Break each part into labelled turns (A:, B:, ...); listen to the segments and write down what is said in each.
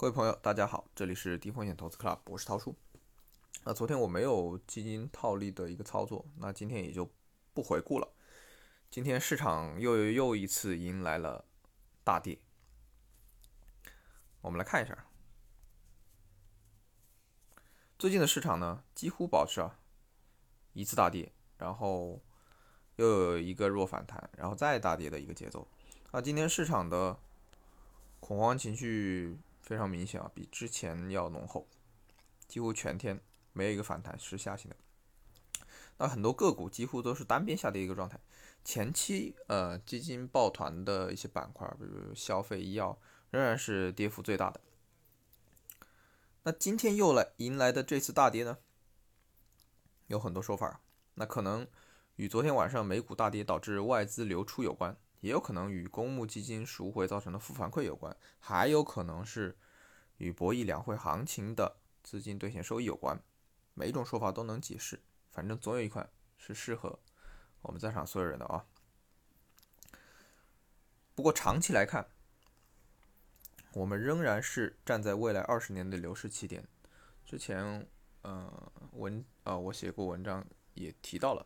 A: 各位朋友，大家好，这里是低风险投资 Club，我是涛叔。那昨天我没有基金套利的一个操作，那今天也就不回顾了。今天市场又又一次迎来了大跌，我们来看一下，最近的市场呢几乎保持啊一次大跌，然后又有一个弱反弹，然后再大跌的一个节奏。那今天市场的恐慌情绪。非常明显啊，比之前要浓厚，几乎全天没有一个反弹是下行的。那很多个股几乎都是单边下跌一个状态。前期呃基金抱团的一些板块，比如消费、医药，仍然是跌幅最大的。那今天又来迎来的这次大跌呢，有很多说法。那可能与昨天晚上美股大跌导致外资流出有关。也有可能与公募基金赎回造成的负反馈有关，还有可能是与博弈两会行情的资金兑现收益有关。每一种说法都能解释，反正总有一款是适合我们在场所有人的啊。不过长期来看，我们仍然是站在未来二十年的牛市起点。之前，呃，文啊，我写过文章也提到了，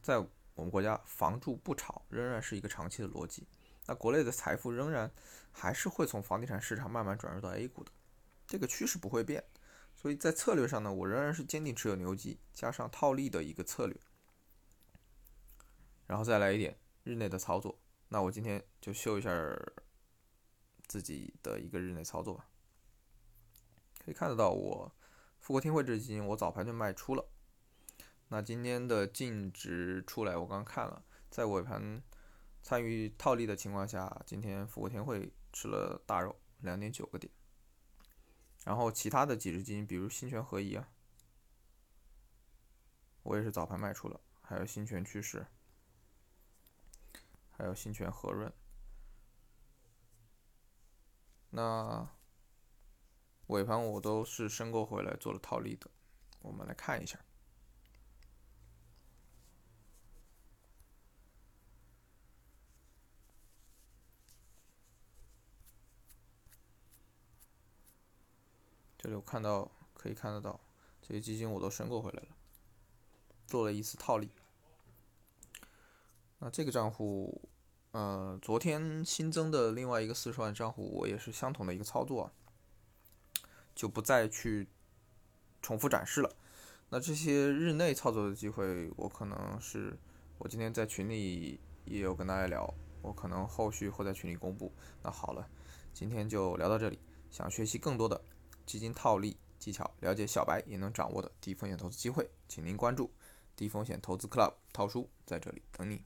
A: 在。我们国家房住不炒仍然是一个长期的逻辑，那国内的财富仍然还是会从房地产市场慢慢转入到 A 股的，这个趋势不会变。所以在策略上呢，我仍然是坚定持有牛基加上套利的一个策略，然后再来一点日内的操作。那我今天就秀一下自己的一个日内操作吧。可以看得到，我富国天惠这基金我早盘就卖出了。那今天的净值出来，我刚看了，在尾盘参与套利的情况下，今天富国天惠吃了大肉，两点九个点。然后其他的几只基金，比如新泉合一啊，我也是早盘卖出了，还有新泉趋势，还有新泉和润。那尾盘我都是申购回来做了套利的，我们来看一下。这里我看到可以看得到，这些基金我都申购回来了，做了一次套利。那这个账户，呃，昨天新增的另外一个四十万账户，我也是相同的一个操作，就不再去重复展示了。那这些日内操作的机会，我可能是我今天在群里也有跟大家聊，我可能后续会在群里公布。那好了，今天就聊到这里，想学习更多的。基金套利技巧，了解小白也能掌握的低风险投资机会，请您关注低风险投资 Club，涛叔在这里等你。